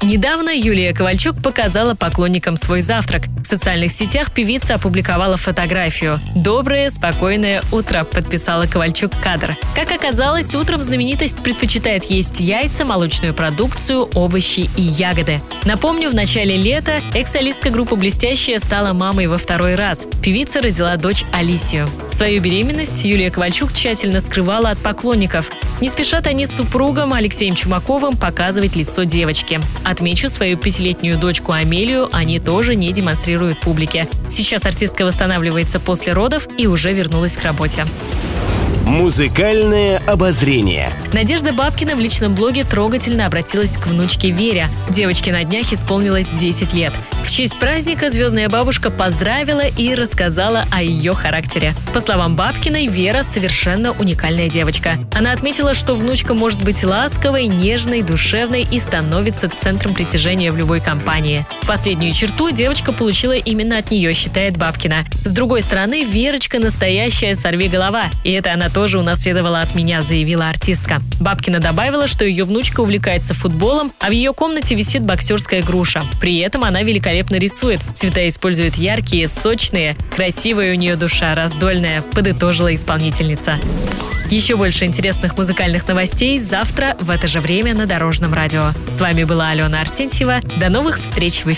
Недавно Юлия Ковальчук показала поклонникам свой завтрак. В социальных сетях певица опубликовала фотографию. «Доброе, спокойное утро», — подписала Ковальчук кадр. Как оказалось, утром знаменитость предпочитает есть яйца, молочную продукцию, овощи и ягоды. Напомню, в начале лета экс-солистка группы «Блестящая» стала мамой во второй раз. Певица родила дочь Алисию. Свою беременность Юлия Ковальчук тщательно скрывала от поклонников. Не спешат они с супругом Алексеем Чумаковым показывать лицо девочки. Отмечу, свою пятилетнюю дочку Амелию они тоже не демонстрируют публике. Сейчас артистка восстанавливается после родов и уже вернулась к работе. Музыкальное обозрение. Надежда Бабкина в личном блоге трогательно обратилась к внучке Вере. Девочке на днях исполнилось 10 лет. В честь праздника звездная бабушка поздравила и рассказала о ее характере. По словам Бабкиной, Вера совершенно уникальная девочка. Она отметила, что внучка может быть ласковой, нежной, душевной и становится центром притяжения в любой компании. Последнюю черту девочка получила именно от нее, считает Бабкина. С другой стороны, Верочка настоящая сорвиголова, и это она тоже унаследовала от меня, заявила артистка. Бабкина добавила, что ее внучка увлекается футболом, а в ее комнате висит боксерская груша. При этом она великолепно рисует. Цвета использует яркие, сочные. Красивая у нее душа, раздольная, подытожила исполнительница. Еще больше интересных музыкальных новостей завтра в это же время на Дорожном радио. С вами была Алена Арсентьева. До новых встреч в эфире.